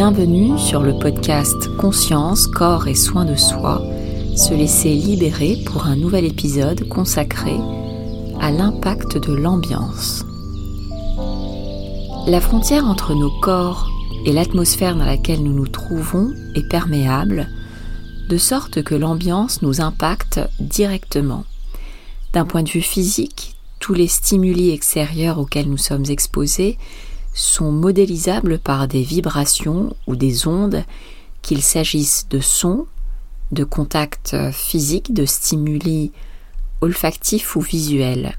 Bienvenue sur le podcast Conscience, corps et soins de soi, se laisser libérer pour un nouvel épisode consacré à l'impact de l'ambiance. La frontière entre nos corps et l'atmosphère dans laquelle nous nous trouvons est perméable, de sorte que l'ambiance nous impacte directement. D'un point de vue physique, tous les stimuli extérieurs auxquels nous sommes exposés sont modélisables par des vibrations ou des ondes, qu'il s'agisse de sons, de contacts physiques, de stimuli olfactifs ou visuels.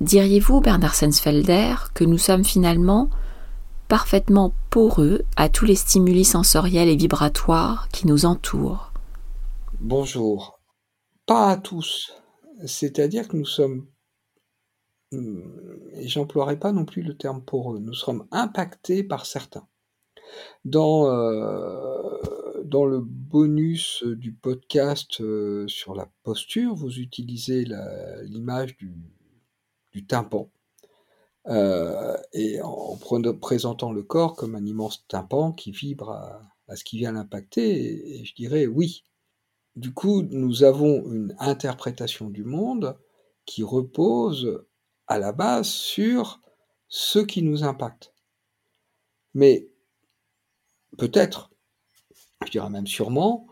Diriez-vous, Bernard Sensfelder, que nous sommes finalement parfaitement poreux à tous les stimuli sensoriels et vibratoires qui nous entourent? Bonjour. Pas à tous. C'est-à-dire que nous sommes et j'emploierai pas non plus le terme poreux, nous sommes impactés par certains. Dans, euh, dans le bonus du podcast euh, sur la posture, vous utilisez l'image du, du, tympan. Euh, et en, présentant le corps comme un immense tympan qui vibre à, à ce qui vient l'impacter, et je dirais oui. Du coup, nous avons une interprétation du monde qui repose à la base sur ce qui nous impacte. Mais peut-être, je dirais même sûrement,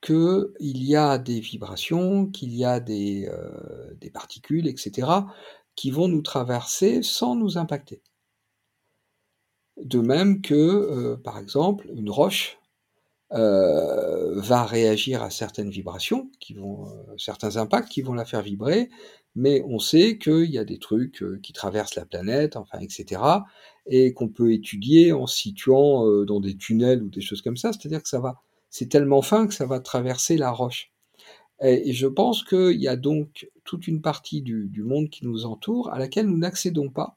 qu'il y a des vibrations, qu'il y a des, euh, particules, etc., qui vont nous traverser sans nous impacter. De même que, euh, par exemple, une roche euh, va réagir à certaines vibrations, qui vont, certains impacts qui vont la faire vibrer, mais on sait qu'il y a des trucs euh, qui traversent la planète, enfin, etc., et qu'on peut étudier en situant euh, dans des tunnels ou des choses comme ça. C'est-à-dire que ça va, c'est tellement fin que ça va traverser la roche. Et, je pense qu'il y a donc toute une partie du, du monde qui nous entoure à laquelle nous n'accédons pas,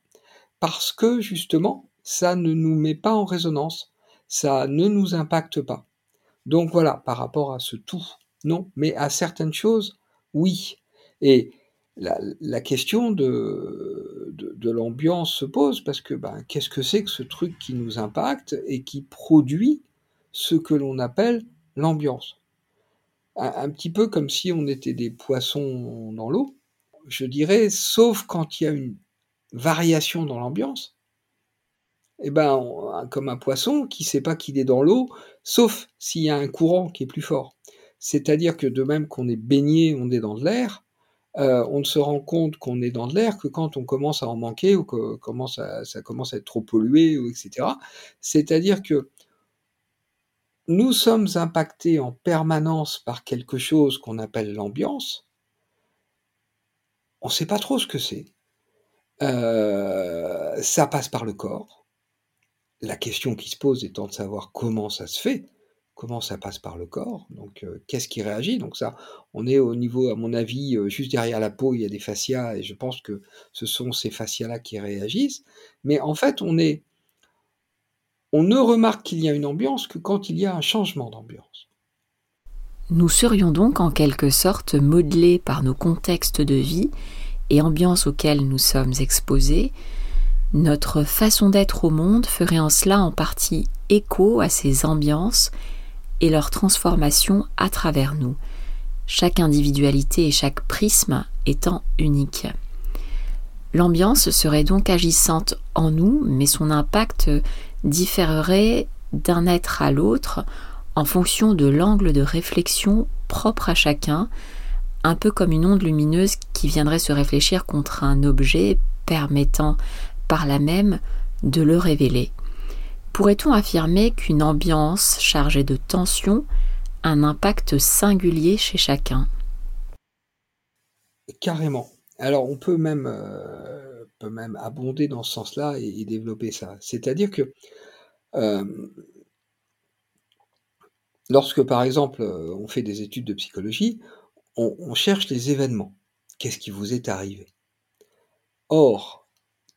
parce que justement, ça ne nous met pas en résonance, ça ne nous impacte pas. Donc voilà, par rapport à ce tout, non, mais à certaines choses, oui. Et la, question de, de, l'ambiance se pose parce que ben, qu'est-ce que c'est que ce truc qui nous impacte et qui produit ce que l'on appelle l'ambiance? Un, petit peu comme si on était des poissons dans l'eau, je dirais, sauf quand il y a une variation dans l'ambiance. Et eh ben, comme un poisson qui ne sait pas qu'il est dans l'eau, sauf s'il y a un courant qui est plus fort. C'est-à-dire que de même qu'on est baigné, on est dans de l'air, euh, on ne se rend compte qu'on est dans de l'air que quand on commence à en manquer ou que commence ça commence à être trop pollué, ou etc. C'est-à-dire que nous sommes impactés en permanence par quelque chose qu'on appelle l'ambiance. On ne sait pas trop ce que c'est. Euh, ça passe par le corps. La question qui se pose étant de savoir comment ça se fait comment ça passe par le corps, donc qu'est-ce qui réagit. Donc ça, on est au niveau, à mon avis, juste derrière la peau, il y a des fascias, et je pense que ce sont ces fascias-là qui réagissent. Mais en fait, on on ne remarque qu'il y a une ambiance que quand il y a un changement d'ambiance. Nous serions donc en quelque sorte modelés par nos contextes de vie et ambiances auxquelles nous sommes exposés. Notre façon d'être au monde ferait en cela en partie écho à ces ambiances et leur transformation à travers nous, chaque individualité et chaque prisme étant unique. L'ambiance serait donc agissante en nous, mais son impact différerait d'un être à l'autre en fonction de l'angle de réflexion propre à chacun, un peu comme une onde lumineuse qui viendrait se réfléchir contre un objet permettant par là même de le révéler. Pourrait-on affirmer qu'une ambiance chargée de tension a un impact singulier chez chacun? Carrément. Alors on peut même, euh, abonder dans ce sens-là et, développer ça. C'est-à-dire que euh, lorsque par exemple on fait des études de psychologie, on cherche les événements. Qu'est-ce qui vous est arrivé? Or,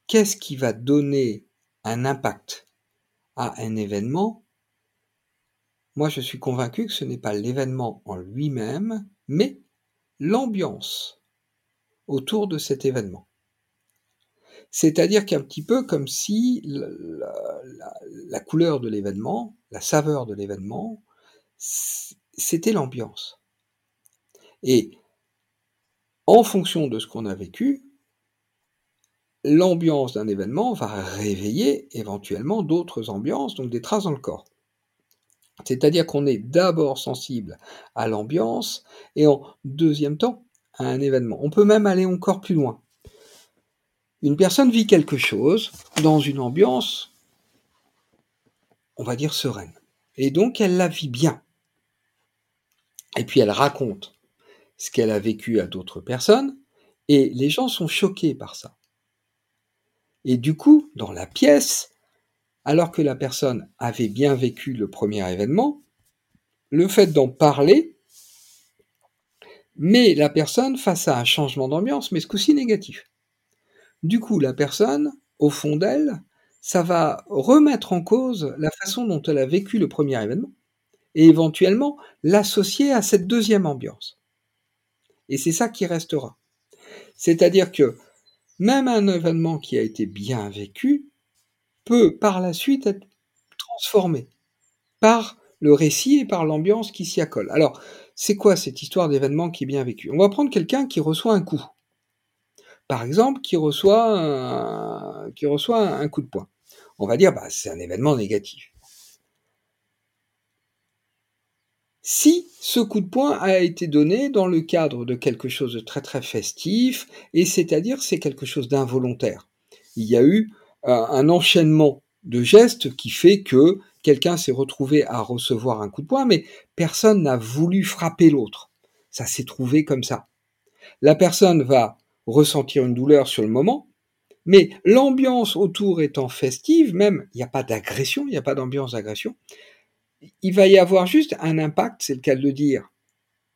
qu'est-ce qui va donner un impact? À un événement, moi je suis convaincu que ce n'est pas l'événement en lui-même, mais l'ambiance autour de cet événement. C'est-à-dire qu'un petit peu comme si la, la, couleur de l'événement, la saveur de l'événement, c'était l'ambiance. Et en fonction de ce qu'on a vécu, l'ambiance d'un événement va réveiller éventuellement d'autres ambiances, donc des traces dans le corps. C'est-à-dire qu'on est d'abord sensible à l'ambiance et en deuxième temps à un événement. On peut même aller encore plus loin. Une personne vit quelque chose dans une ambiance, on va dire, sereine. Et donc elle la vit bien. Et puis elle raconte ce qu'elle a vécu à d'autres personnes, et les gens sont choqués par ça. Et du coup, dans la pièce, alors que la personne avait bien vécu le premier événement, le fait d'en parler met la personne face à un changement d'ambiance, mais ce coup-ci négatif. Du coup, la personne, au fond d'elle, ça va remettre en cause la façon dont elle a vécu le premier événement et éventuellement l'associer à cette deuxième ambiance. Et c'est ça qui restera. C'est-à-dire que même un événement qui a été bien vécu peut par la suite être transformé par le récit et par l'ambiance qui s'y accole. Alors, c'est quoi cette histoire d'événement qui est bien vécu On va prendre quelqu'un qui reçoit un coup. Par exemple, qui reçoit un, qui reçoit un coup de poing. On va dire, bah, c'est un événement négatif. Si ce coup de poing a été donné dans le cadre de quelque chose de très très festif, et c'est-à-dire c'est quelque chose d'involontaire. Il y a eu euh, un enchaînement de gestes qui fait que quelqu'un s'est retrouvé à recevoir un coup de poing, mais personne n'a voulu frapper l'autre. Ça s'est trouvé comme ça. La personne va ressentir une douleur sur le moment, mais l'ambiance autour étant festive, même il n'y a pas d'agression, il n'y a pas d'ambiance d'agression, il va y avoir juste un impact, c'est le cas de le dire,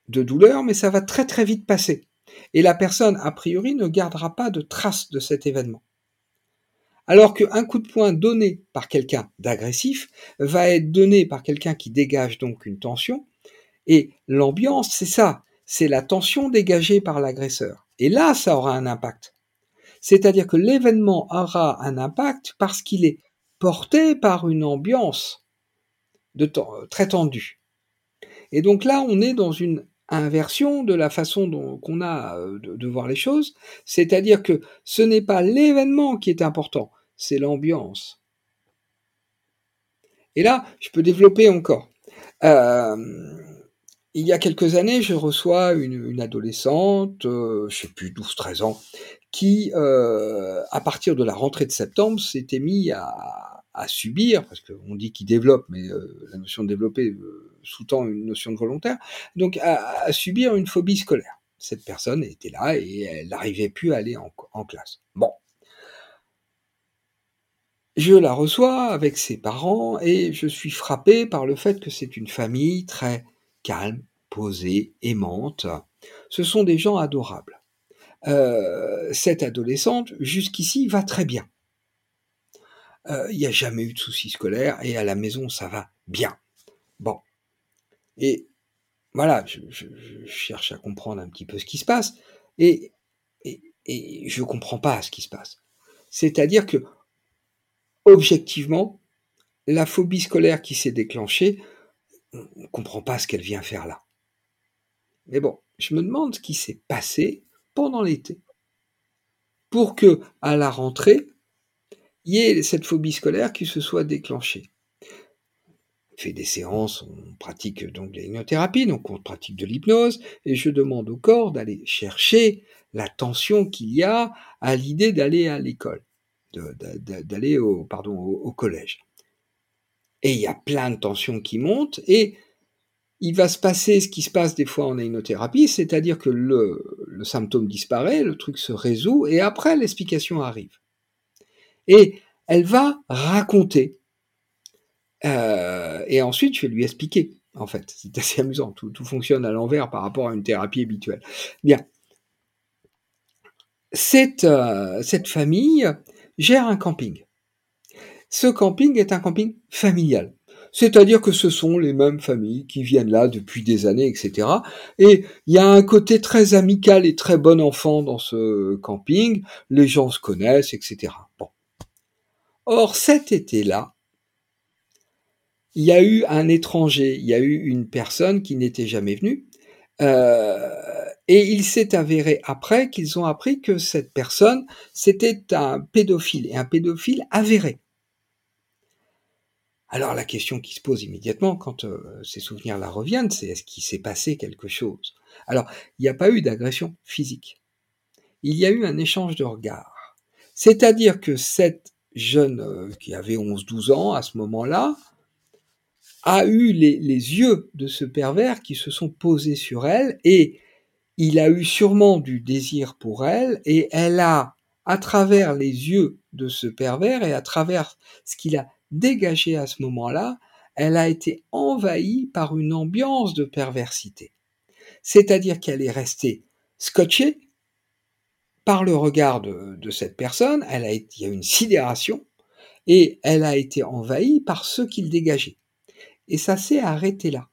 de douleur, mais ça va très très vite passer. Et la personne, a priori, ne gardera pas de traces de cet événement. Alors qu'un coup de poing donné par quelqu'un d'agressif va être donné par quelqu'un qui dégage donc une tension, et l'ambiance, c'est ça, c'est la tension dégagée par l'agresseur. Et là, ça aura un impact. C'est-à-dire que l'événement aura un impact parce qu'il est porté par une ambiance euh, très tendu. Et donc là, on est dans une inversion de la façon dont qu'on a euh, de, voir les choses, c'est-à-dire que ce n'est pas l'événement qui est important, c'est l'ambiance. Et là, je peux développer encore. Euh, il y a quelques années, je reçois une, adolescente, je sais plus, 12-13 ans, qui, à partir de la rentrée de septembre, s'était mis à, à subir, parce qu'on dit qu'il développe, mais euh, la notion de développer euh, sous-tend une notion de volontaire, donc à, subir une phobie scolaire. Cette personne était là et elle n'arrivait plus à aller en, classe. Bon. Je la reçois avec ses parents et je suis frappé par le fait que c'est une famille très calme, posée, aimante. Ce sont des gens adorables. Euh, cette adolescente, jusqu'ici, va très bien. Euh, il n'y a jamais eu de soucis scolaires et à la maison ça va bien. Bon. Et voilà, je, cherche à comprendre un petit peu ce qui se passe et, je comprends pas ce qui se passe. C'est-à-dire que, objectivement, la phobie scolaire qui s'est déclenchée, on ne comprend pas ce qu'elle vient faire là. Mais bon, je me demande ce qui s'est passé pendant l'été pour que, à la rentrée, y ait cette phobie scolaire qui se soit déclenchée. On fait des séances, on pratique donc l'hypnothérapie, donc on pratique de l'hypnose, et je demande au corps d'aller chercher la tension qu'il y a à l'idée d'aller à l'école, d'aller au, pardon, au, collège. Et il y a plein de tensions qui montent, et il va se passer ce qui se passe des fois en hypnothérapie, c'est-à-dire que le symptôme disparaît, le truc se résout, et après l'explication arrive. Et elle va raconter. Euh, et ensuite, je vais lui expliquer, en fait. C'est assez amusant. Tout, fonctionne à l'envers par rapport à une thérapie habituelle. Bien. Cette, euh, cette famille gère un camping. Ce camping est un camping familial. C'est-à-dire que ce sont les mêmes familles qui viennent là depuis des années, etc. Et il y a un côté très amical et très bon enfant dans ce camping. Les gens se connaissent, etc. Bon. Or, cet été-là, il y a eu un étranger, il y a eu une personne qui n'était jamais venue, euh, et il s'est avéré après qu'ils ont appris que cette personne, c'était un pédophile, et un pédophile avéré. Alors la question qui se pose immédiatement quand euh, ces souvenirs la reviennent, c'est est-ce qu'il s'est passé quelque chose? Alors, il n'y a pas eu d'agression physique. Il y a eu un échange de regards. C'est-à-dire que cette jeune euh, qui avait 11-12 ans à ce moment-là a eu les, les yeux de ce pervers qui se sont posés sur elle et il a eu sûrement du désir pour elle et elle a, à travers les yeux de ce pervers et à travers ce qu'il a dégagé à ce moment-là, elle a été envahie par une ambiance de perversité. C'est-à-dire qu'elle est restée scotchée par le regard de, cette personne, elle il y a une sidération, et elle a été envahie par ce qu'il dégageait. Et ça s'est arrêté là.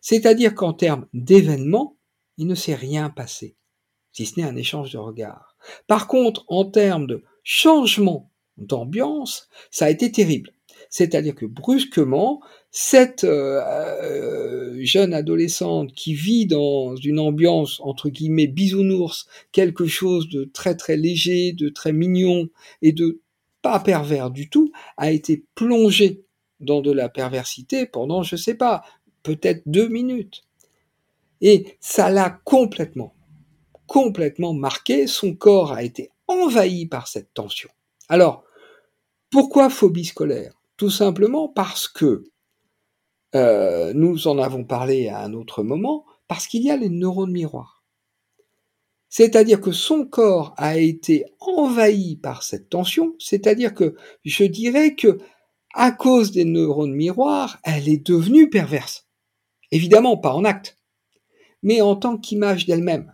C'est-à-dire qu'en termes d'événements, il ne s'est rien passé, si ce n'est un échange de regards. Par contre, en termes de changement d'ambiance, ça a été terrible. C'est-à-dire que brusquement, cette euh, euh, jeune adolescente qui vit dans une ambiance entre guillemets bisounours, quelque chose de très très léger, de très mignon et de pas pervers du tout, a été plongée dans de la perversité pendant, je sais pas, peut-être deux minutes. Et ça l'a complètement, complètement marqué. Son corps a été envahi par cette tension. Alors, pourquoi phobie scolaire? Tout simplement parce que euh, nous en avons parlé à un autre moment, parce qu'il y a les neurones miroirs. C'est-à-dire que son corps a été envahi par cette tension, c'est-à-dire que je dirais que à cause des neurones miroirs, elle est devenue perverse. Évidemment, pas en acte, mais en tant qu'image d'elle-même.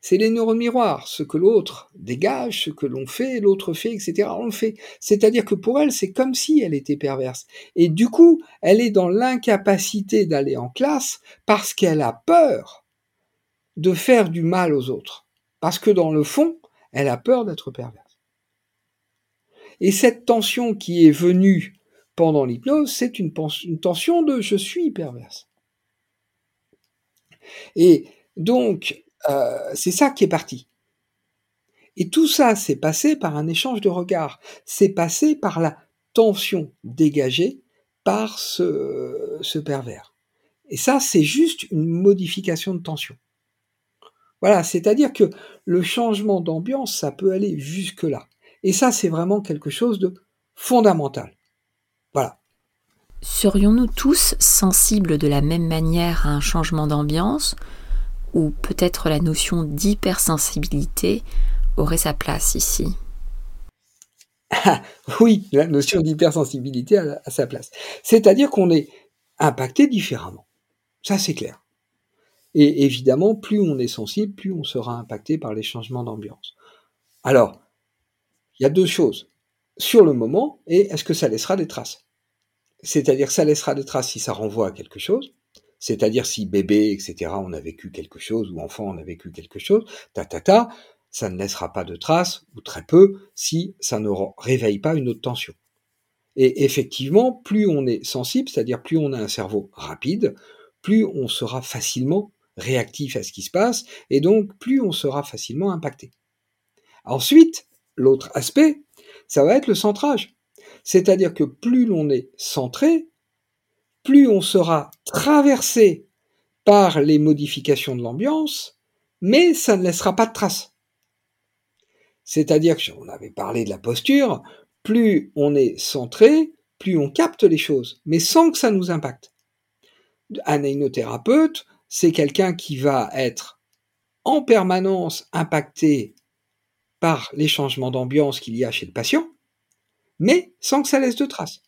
C'est les neurones miroirs. Ce que l'autre dégage, ce que l'on fait, l'autre fait, etc. On le fait. C'est-à-dire que pour elle, c'est comme si elle était perverse. Et du coup, elle est dans l'incapacité d'aller en classe parce qu'elle a peur de faire du mal aux autres. Parce que dans le fond, elle a peur d'être perverse. Et cette tension qui est venue pendant l'hypnose, c'est une, une tension de je suis perverse. Et donc, euh, c'est ça qui est parti. Et tout ça s'est passé par un échange de regards. C'est passé par la tension dégagée par ce, ce pervers. Et ça, c'est juste une modification de tension. Voilà, c'est-à-dire que le changement d'ambiance, ça peut aller jusque-là. Et ça, c'est vraiment quelque chose de fondamental. Voilà. Serions-nous tous sensibles de la même manière à un changement d'ambiance? Ou peut-être la notion d'hypersensibilité aurait sa place ici. oui, la notion d'hypersensibilité a, sa place. C'est-à-dire qu'on est impacté différemment. Ça, c'est clair. Et évidemment, plus on est sensible, plus on sera impacté par les changements d'ambiance. Alors, il y a deux choses. Sur le moment, et est-ce que ça laissera des traces? C'est-à-dire, ça laissera des traces si ça renvoie à quelque chose, c'est-à-dire si bébé, etc., on a vécu quelque chose, ou enfant, on a vécu quelque chose, ta ta ta, ça ne laissera pas de traces, ou très peu, si ça ne réveille pas une autre tension. Et effectivement, plus on est sensible, c'est-à-dire plus on a un cerveau rapide, plus on sera facilement réactif à ce qui se passe, et donc plus on sera facilement impacté. Ensuite, l'autre aspect, ça va être le centrage. C'est-à-dire que plus l'on est centré, plus on sera traversé par les modifications de l'ambiance, mais ça ne laissera pas de traces. C'est-à-dire que, on avait parlé de la posture, plus on est centré, plus on capte les choses, mais sans que ça nous impacte. Un hypnothérapeute, c'est quelqu'un qui va être en permanence impacté par les changements d'ambiance qu'il y a chez le patient, mais sans que ça laisse de traces.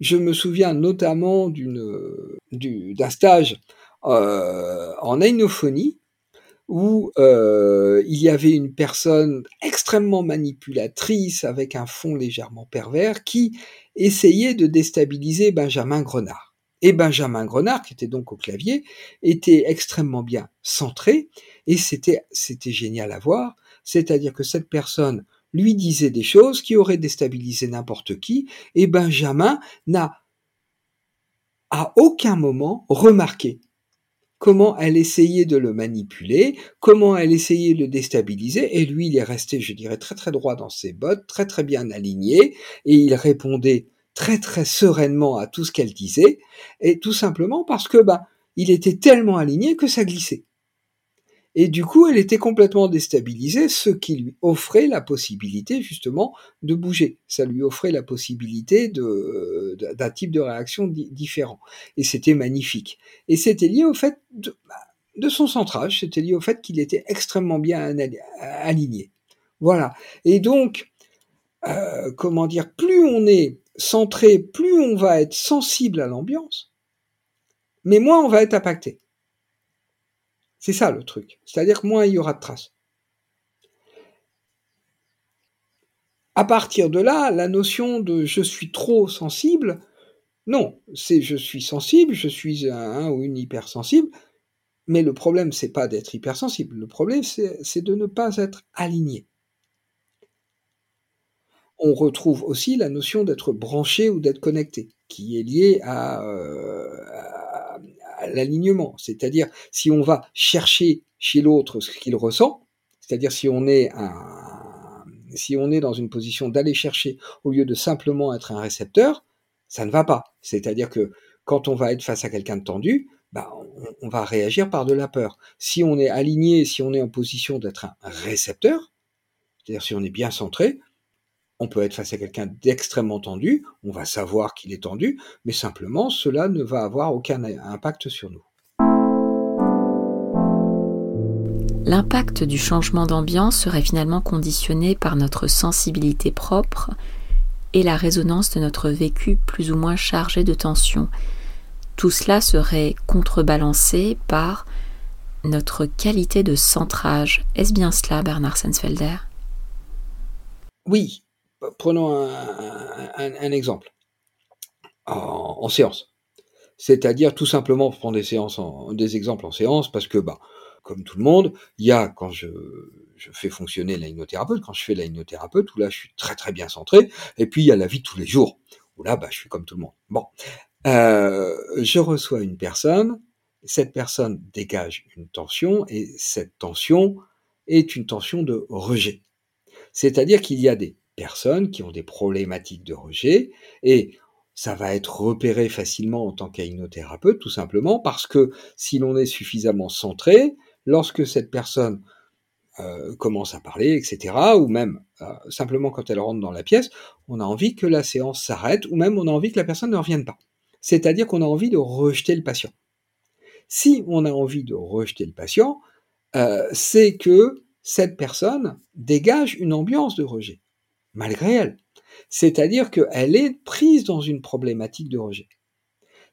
Je me souviens notamment d'un stage euh, en ainophonie où euh, il y avait une personne extrêmement manipulatrice avec un fond légèrement pervers qui essayer de déstabiliser Benjamin Grenard. Et Benjamin Grenard, qui était donc au clavier, était extrêmement bien centré, et c'était, c'était génial à voir, c'est-à-dire que cette personne lui disait des choses qui auraient déstabilisé n'importe qui, et Benjamin n'a à aucun moment remarqué comment elle essayait de le manipuler, comment elle essayait de le déstabiliser, et lui, il est resté, je dirais, très très droit dans ses bottes, très très bien aligné, et il répondait très très sereinement à tout ce qu'elle disait, et tout simplement parce que bah il était tellement aligné que ça glissait. Et du coup, elle était complètement déstabilisée, ce qui lui offrait la possibilité justement de bouger. Ça lui offrait la possibilité d'un type de réaction différent. Et c'était magnifique. Et c'était lié au fait de, de son centrage, c'était lié au fait qu'il était extrêmement bien aligné. Voilà. Et donc, euh, comment dire, plus on est centré, plus on va être sensible à l'ambiance, mais moins on va être impacté. C'est ça le truc. C'est-à-dire que moins il y aura de traces. À partir de là, la notion de je suis trop sensible, non, c'est je suis sensible, je suis un, ou une hypersensible, mais le problème c'est pas d'être hypersensible, le problème c'est de ne pas être aligné on retrouve aussi la notion d'être branché ou d'être connecté, qui est liée euh, l'alignement. C'est-à-dire, si on va chercher chez l'autre ce qu'il ressent, c'est-à-dire si on est si on est dans une position d'aller chercher au lieu de simplement être un récepteur, ça ne va pas. C'est-à-dire que quand on va être face à quelqu'un de tendu, bah, on, on, va réagir par de la peur. Si on est aligné, si on est en position d'être un récepteur, c'est-à-dire si on est bien centré, on peut être face à quelqu'un d'extrêmement tendu, on va savoir qu'il est tendu, mais simplement cela ne va avoir aucun impact sur nous. L'impact du changement d'ambiance serait finalement conditionné par notre sensibilité propre et la résonance de notre vécu plus ou moins chargé de tension. Tout cela serait contrebalancé par notre qualité de centrage. Est-ce bien cela, Bernard Sensfelder? Oui, prenons un, exemple en, séance. C'est-à-dire tout simplement prendre des séances, des exemples en séance, parce que bah, comme tout le monde, il y a quand je, fais fonctionner la quand je fais la où là je suis très très bien centré, et puis il y a la vie de tous les jours, où là bah, je suis comme tout le monde. Bon, euh, je reçois une personne, cette personne dégage une tension, et cette tension est une tension de rejet. C'est-à-dire qu'il y a des personnes qui ont des problématiques de rejet et ça va être repéré facilement en tant qu'aïnothérapeute, tout simplement parce que si l'on est suffisamment centré, lorsque cette personne euh, commence à parler, etc., ou même euh, simplement quand elle rentre dans la pièce, on a envie que la séance s'arrête, ou même on a envie que la personne ne revienne pas. C'est-à-dire qu'on a envie de rejeter le patient. Si on a envie de rejeter le patient, euh, c'est que cette personne dégage une ambiance de rejet malgré elle. C'est-à-dire qu'elle est prise dans une problématique de rejet.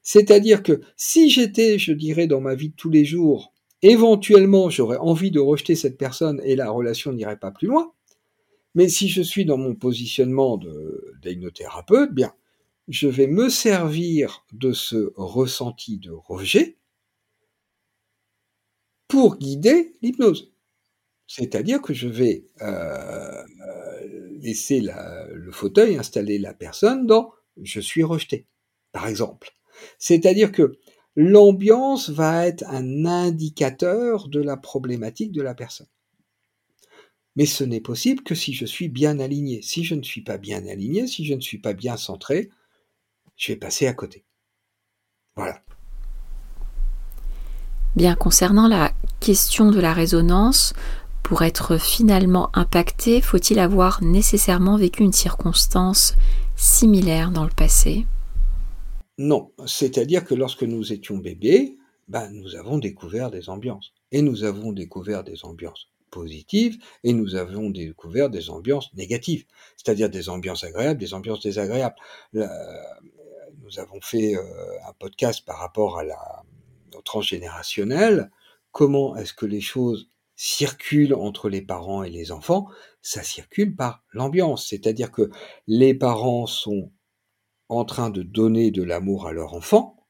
C'est-à-dire que si j'étais, je dirais, dans ma vie de tous les jours, éventuellement j'aurais envie de rejeter cette personne et la relation n'irait pas plus loin. Mais si je suis dans mon positionnement d'hypnothérapeute, bien, je vais me servir de ce ressenti de rejet pour guider l'hypnose. C'est-à-dire que je vais euh, laisser le fauteuil, installer la personne dans je suis rejeté, par exemple. C'est-à-dire que l'ambiance va être un indicateur de la problématique de la personne. Mais ce n'est possible que si je suis bien aligné. Si je ne suis pas bien aligné, si je ne suis pas bien centré, je vais passer à côté. Voilà. Bien, concernant la question de la résonance, pour être finalement impacté, faut-il avoir nécessairement vécu une circonstance similaire dans le passé? Non, c'est-à-dire que lorsque nous étions bébés, ben, nous avons découvert des ambiances. Et nous avons découvert des ambiances positives et nous avons découvert des ambiances négatives, c'est-à-dire des ambiances agréables, des ambiances désagréables. nous avons fait euh, un podcast par rapport à la, au transgénérationnel. Comment est-ce que les choses circule entre les parents et les enfants, ça circule par l'ambiance. C'est-à-dire que les parents sont en train de donner de l'amour à leur enfant,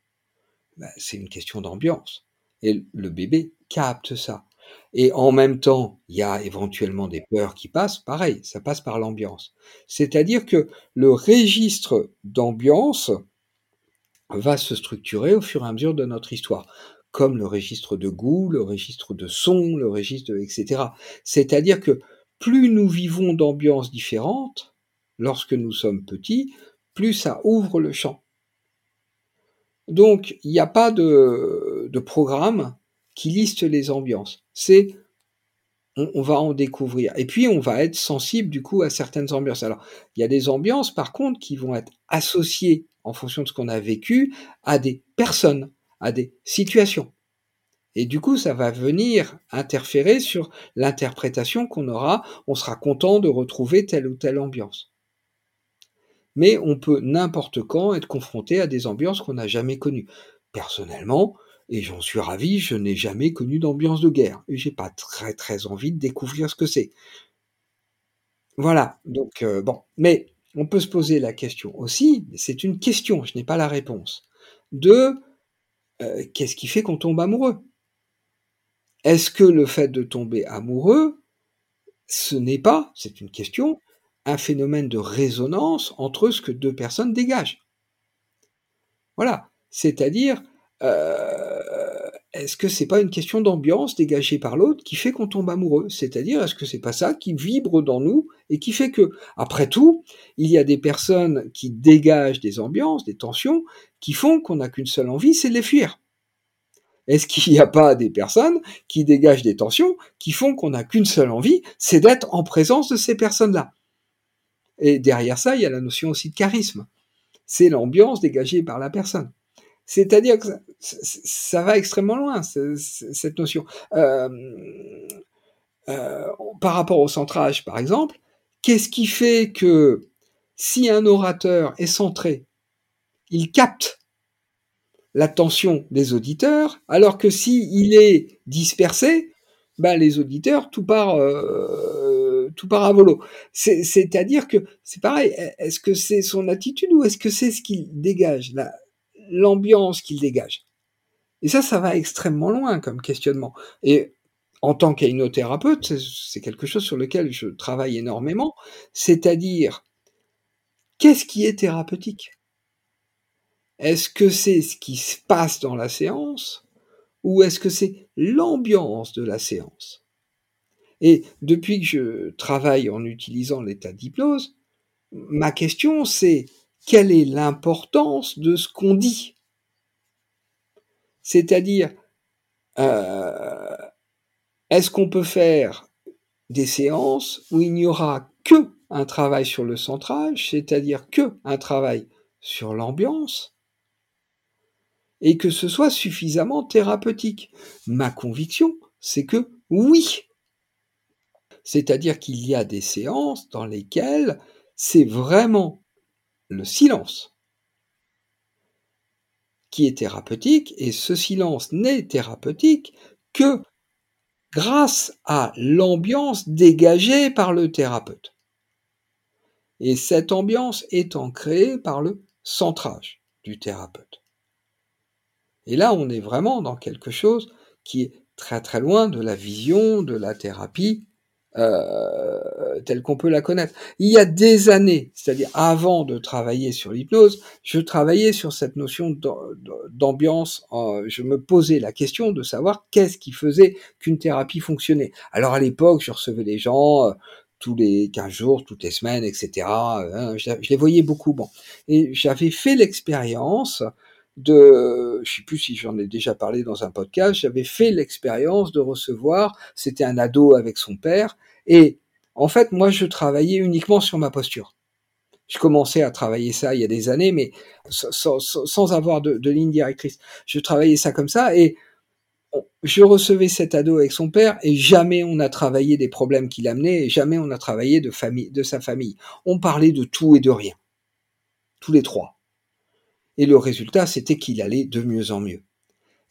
ben, c'est une question d'ambiance. Et le bébé capte ça. Et en même temps, il y a éventuellement des peurs qui passent, pareil, ça passe par l'ambiance. C'est-à-dire que le registre d'ambiance va se structurer au fur et à mesure de notre histoire, comme le registre de goût, le registre de son, le registre de etc. C'est-à-dire que plus nous vivons d'ambiances différentes, lorsque nous sommes petits, plus ça ouvre le champ. Donc, il n'y a pas de, de programme qui liste les ambiances. C'est on, va en découvrir. Et puis on va être sensible du coup à certaines ambiances. Alors, il y a des ambiances par contre qui vont être associées en fonction de ce qu'on a vécu à des personnes, à des situations. Et du coup, ça va venir interférer sur l'interprétation qu'on aura. On sera content de retrouver telle ou telle ambiance. Mais on peut n'importe quand être confronté à des ambiances qu'on n'a jamais connues. Personnellement, et j'en suis ravi, je n'ai jamais connu d'ambiance de guerre. Et j'ai pas très très envie de découvrir ce que c'est. Voilà, donc euh, bon. Mais on peut se poser la question aussi, c'est une question, je n'ai pas la réponse, de euh, qu'est-ce qui fait qu'on tombe amoureux? Est-ce que le fait de tomber amoureux, ce n'est pas, c'est une question, un phénomène de résonance entre ce que deux personnes dégagent? Voilà, c'est-à-dire, euh, est-ce que c'est pas une question d'ambiance dégagée par l'autre qui fait qu'on tombe amoureux? C'est-à-dire, est-ce que c'est pas ça qui vibre dans nous et qui fait que, après tout, il y a des personnes qui dégagent des ambiances, des tensions, qui font qu'on n'a qu'une seule envie, c'est de les fuir. Est-ce qu'il n'y a pas des personnes qui dégagent des tensions qui font qu'on n'a qu'une seule envie, c'est d'être en présence de ces personnes-là? Et derrière ça, il y a la notion aussi de charisme. C'est l'ambiance dégagée par la personne. C'est-à-dire que ça, va extrêmement loin, cette notion. Euh, euh, par rapport au centrage, par exemple, qu'est-ce qui fait que si un orateur est centré, il capte l'attention des auditeurs, alors que si est dispersé, ben les auditeurs, tout part, euh, tout part à volo. C'est-à-dire que c'est pareil. Est-ce que c'est son attitude ou est-ce que c'est ce qu'il dégage? Là l'ambiance qu'il dégage. Et ça, ça va extrêmement loin comme questionnement. Et en tant qu'hypnothérapeute, c'est quelque chose sur lequel je travaille énormément, c'est-à-dire, qu'est-ce qui est thérapeutique? Est-ce que c'est ce qui se passe dans la séance ou est-ce que c'est l'ambiance de la séance? Et depuis que je travaille en utilisant l'état d'hypnose, ma question c'est quelle est l'importance de ce qu'on dit? C'est-à-dire, euh, est-ce qu'on peut faire des séances où il n'y aura que un travail sur le centrage, c'est-à-dire que un travail sur l'ambiance, et que ce soit suffisamment thérapeutique? Ma conviction, c'est que oui. C'est-à-dire qu'il y a des séances dans lesquelles c'est vraiment le silence qui est thérapeutique, et ce silence n'est thérapeutique que grâce à l'ambiance dégagée par le thérapeute. Et cette ambiance étant créée par le centrage du thérapeute. Et là, on est vraiment dans quelque chose qui est très très loin de la vision de la thérapie euh, telle qu'on peut la connaître. Il y a des années, c'est-à-dire avant de travailler sur l'hypnose, je travaillais sur cette notion d'ambiance. Je me posais la question de savoir qu'est-ce qui faisait qu'une thérapie fonctionnait. Alors à l'époque, je recevais des gens euh, tous les 15 jours, toutes les semaines, etc. Hein, je, les voyais beaucoup. Bon, et j'avais fait l'expérience de, je sais plus si j'en ai déjà parlé dans un podcast, j'avais fait l'expérience de recevoir, c'était un ado avec son père, et en fait, moi, je travaillais uniquement sur ma posture. Je commençais à travailler ça il y a des années, mais sans, avoir de, de, ligne directrice. Je travaillais ça comme ça, et je recevais cet ado avec son père, et jamais on a travaillé des problèmes qu'il amenait, et jamais on a travaillé de famille, de sa famille. On parlait de tout et de rien. Tous les trois. Et le résultat, c'était qu'il allait de mieux en mieux.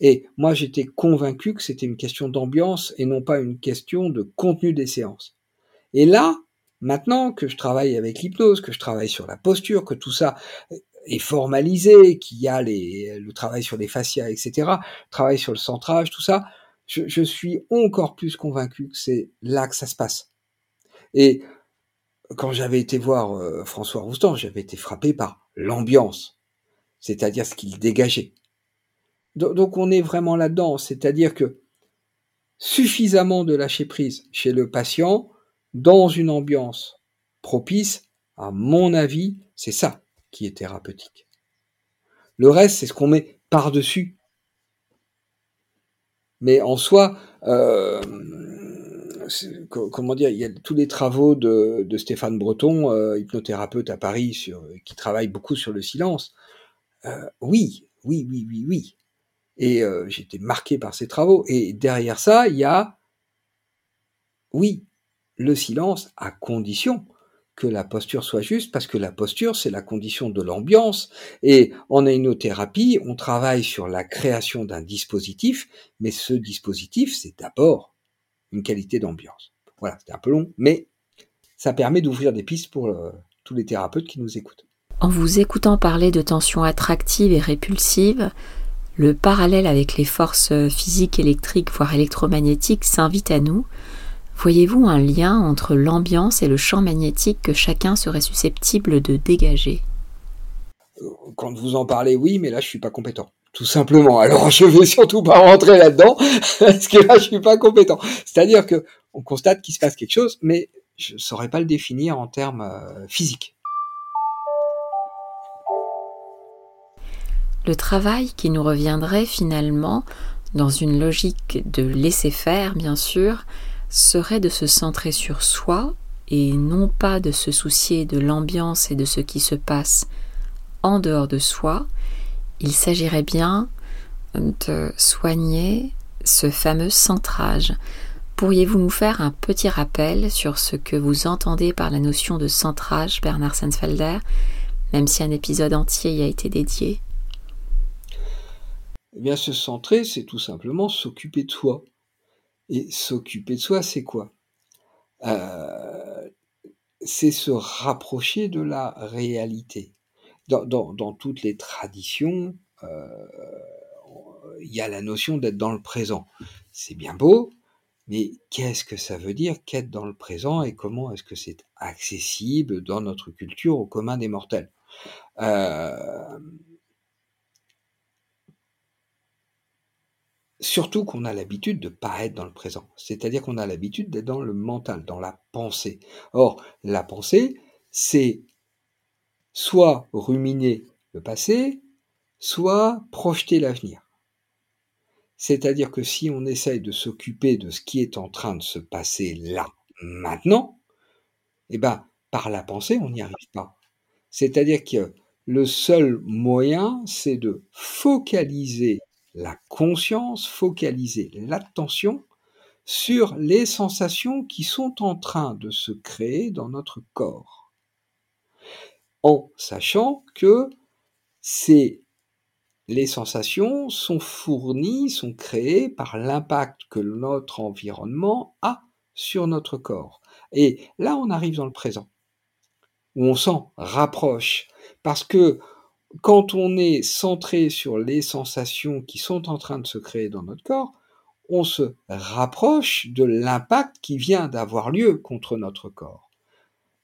Et moi, j'étais convaincu que c'était une question d'ambiance et non pas une question de contenu des séances. Et là, maintenant que je travaille avec l'hypnose, que je travaille sur la posture, que tout ça, est formalisé, qu'il y a le travail sur les fascias, etc., travail sur le centrage, tout ça, je, je suis encore plus convaincu que c'est là que ça se passe. Et quand j'avais été voir euh, François Roustan, j'avais été frappé par l'ambiance, c'est-à-dire ce qu'il dégageait. Donc on est vraiment là-dedans, c'est-à-dire que suffisamment de lâcher prise chez le patient dans une ambiance propice, à mon avis, c'est ça qui est thérapeutique. Le reste, c'est ce qu'on met par-dessus. Mais en soi, euh, comment dire, il y a tous les travaux de, Stéphane Breton, euh, hypnothérapeute à Paris, qui travaille beaucoup sur le silence. Euh, oui, oui, oui, oui, oui. Et euh, été marqué par ces travaux. Et derrière ça, il y a, oui, le silence à condition que la posture soit juste, parce que la posture, c'est la condition de l'ambiance. Et en hypnothérapie, on travaille sur la création d'un dispositif, mais ce dispositif, c'est d'abord une qualité d'ambiance. Voilà, c'était un peu long, mais ça permet d'ouvrir des pistes pour euh, tous les thérapeutes qui nous écoutent. En vous écoutant parler de tensions attractives et répulsives, le parallèle avec les forces physiques, électriques, voire électromagnétiques s'invite à nous. Voyez-vous un lien entre l'ambiance et le champ magnétique que chacun serait susceptible de dégager? Quand vous en parlez, oui, mais là, je suis pas compétent. Tout simplement. Alors, je vais surtout pas rentrer là-dedans, parce que là, je suis pas compétent. C'est-à-dire que on constate qu'il se passe quelque chose, mais je saurais pas le définir en termes euh, physiques. Le travail qui nous reviendrait finalement, dans une logique de laisser faire bien sûr, serait de se centrer sur soi et non pas de se soucier de l'ambiance et de ce qui se passe en dehors de soi, il s'agirait bien de soigner ce fameux centrage. Pourriez-vous nous faire un petit rappel sur ce que vous entendez par la notion de centrage, Bernard Sensfelder, même si un épisode entier y a été dédié? Eh bien, se centrer, c'est tout simplement s'occuper de soi. Et s'occuper de soi, c'est quoi? Euh, C'est se rapprocher de la réalité. Dans, toutes les traditions, euh, il y a la notion d'être dans le présent. C'est bien beau, mais qu'est-ce que ça veut dire qu'être dans le présent et comment est-ce que c'est accessible dans notre culture au commun des mortels? Euh, Surtout qu'on a l'habitude de pas être dans le présent. C'est-à-dire qu'on a l'habitude d'être dans le mental, dans la pensée. Or, la pensée, c'est soit ruminer le passé, soit projeter l'avenir. C'est-à-dire que si on essaye de s'occuper de ce qui est en train de se passer là, maintenant, eh ben, par la pensée, on n'y arrive pas. C'est-à-dire que le seul moyen, c'est de focaliser la conscience, focaliser l'attention sur les sensations qui sont en train de se créer dans notre corps. En sachant que ces les sensations sont fournies, sont créées par l'impact que notre environnement a sur notre corps. Et là, on arrive dans le présent, où on s'en rapproche, parce que quand on est centré sur les sensations qui sont en train de se créer dans notre corps, on se rapproche de l'impact qui vient d'avoir lieu contre notre corps.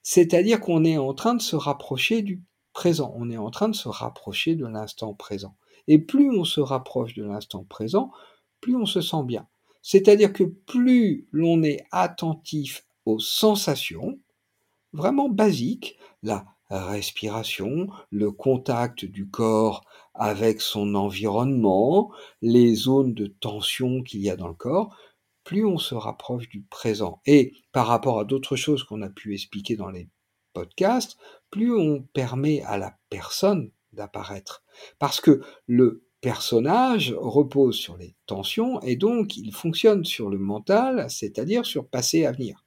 C'est-à-dire qu'on est en train de se rapprocher du présent, on est en train de se rapprocher de l'instant présent. Et plus on se rapproche de l'instant présent, plus on se sent bien. C'est-à-dire que plus l'on est attentif aux sensations, vraiment basiques, la respiration, le contact du corps avec son environnement, les zones de tension qu'il y a dans le corps, plus on se rapproche du présent. Et par rapport à d'autres choses qu'on a pu expliquer dans les podcasts, plus on permet à la personne d'apparaître. Parce que le personnage repose sur les tensions et donc il fonctionne sur le mental, c'est-à-dire sur passé avenir.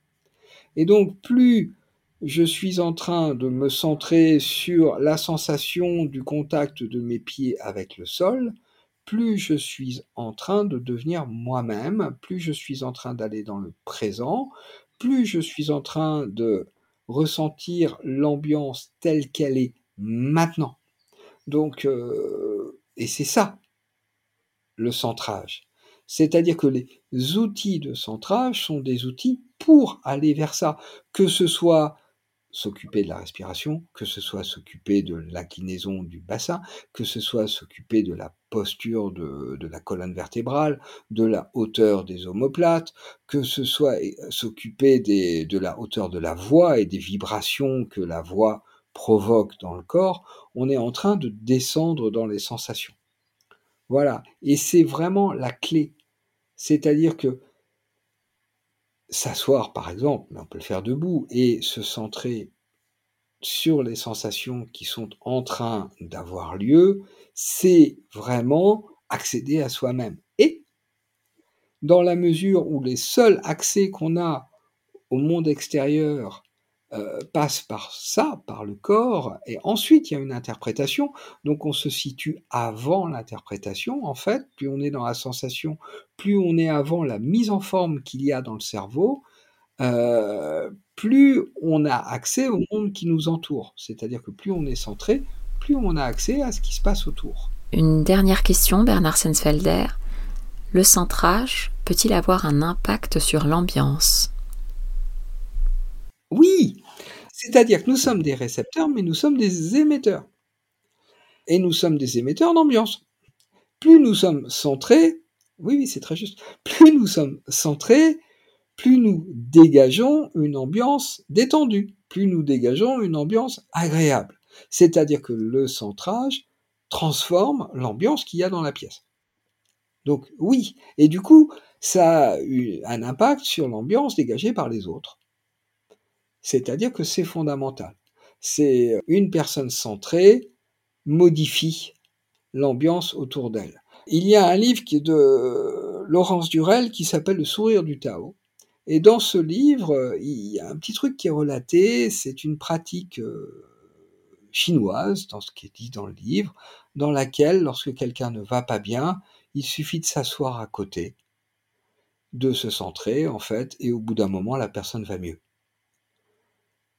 Et donc plus je suis en train de me centrer sur la sensation du contact de mes pieds avec le sol, plus je suis en train de devenir moi-même, plus je suis en train d'aller dans le présent, plus je suis en train de ressentir l'ambiance telle qu'elle est maintenant. Donc, euh, et c'est ça, le centrage. C'est-à-dire que les outils de centrage sont des outils pour aller vers ça, que ce soit s'occuper de la respiration, que ce soit s'occuper de l'inclinaison du bassin, que ce soit s'occuper de la posture de, la colonne vertébrale, de la hauteur des omoplates, que ce soit s'occuper de la hauteur de la voix et des vibrations que la voix provoque dans le corps, on est en train de descendre dans les sensations. Voilà, et c'est vraiment la clé. C'est-à-dire que s'asseoir, par exemple, mais on peut le faire debout, et se centrer sur les sensations qui sont en train d'avoir lieu, c'est vraiment accéder à soi-même. Et dans la mesure où les seuls accès qu'on a au monde extérieur euh, passent par ça, par le corps, et ensuite il y a une interprétation, donc on se situe avant l'interprétation, en fait, plus on est dans la sensation, plus on est avant la mise en forme qu'il y a dans le cerveau, euh, plus on a accès au monde qui nous entoure. C'est-à-dire que plus on est centré, plus on a accès à ce qui se passe autour. Une dernière question, Bernard Sensfelder. Le centrage peut-il avoir un impact sur l'ambiance? Oui, c'est-à-dire que nous sommes des récepteurs, mais nous sommes des émetteurs. Et nous sommes des émetteurs d'ambiance. Plus nous sommes centrés, oui, oui, c'est très juste, plus nous sommes centrés, plus nous dégageons une ambiance détendue, plus nous dégageons une ambiance agréable. C'est-à-dire que le centrage transforme l'ambiance qu'il y a dans la pièce. Donc oui, et du coup, ça a eu un impact sur l'ambiance dégagée par les autres. C'est-à-dire que c'est fondamental. C'est une personne centrée modifie l'ambiance autour d'elle. Il y a un livre qui est de Laurence Durel qui s'appelle Le sourire du Tao, et dans ce livre, il y a un petit truc qui est relaté, c'est une pratique euh, chinoise, dans ce qui est dit dans le livre, dans laquelle, lorsque quelqu'un ne va pas bien, il suffit de s'asseoir à côté, de se centrer, en fait, et au bout d'un moment, la personne va mieux.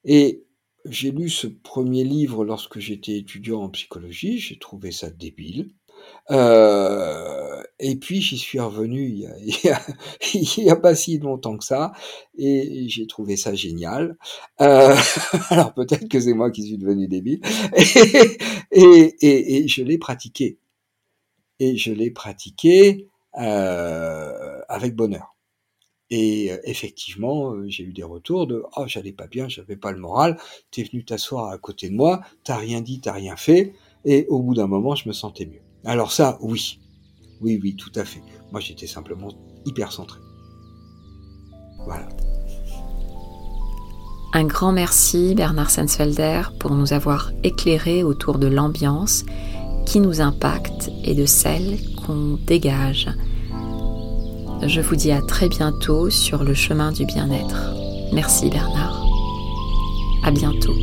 Et j'ai lu ce premier livre lorsque j'étais étudiant en psychologie, j'ai trouvé ça débile. Euh, et puis j'y suis revenu il y, a, pas si longtemps que ça, et j'ai trouvé ça génial. Euh, alors peut-être que c'est moi qui suis devenu débile, et, et, et, je l'ai pratiqué. Et je l'ai pratiqué euh, avec bonheur. Et euh, effectivement, euh, j'ai eu des retours de oh j'allais pas bien, j'avais pas le moral, t'es venu t'asseoir à côté de moi, t'as rien dit, t'as rien fait, et au bout d'un moment, je me sentais mieux. Alors ça, oui. Oui, oui, tout à fait. Moi, j'étais simplement hyper centré. Voilà. Un grand merci, Bernard Sensfelder, pour nous avoir éclairé autour de l'ambiance qui nous impacte et de celle qu'on dégage. Je vous dis à très bientôt sur le chemin du bien-être. Merci Bernard. À bientôt.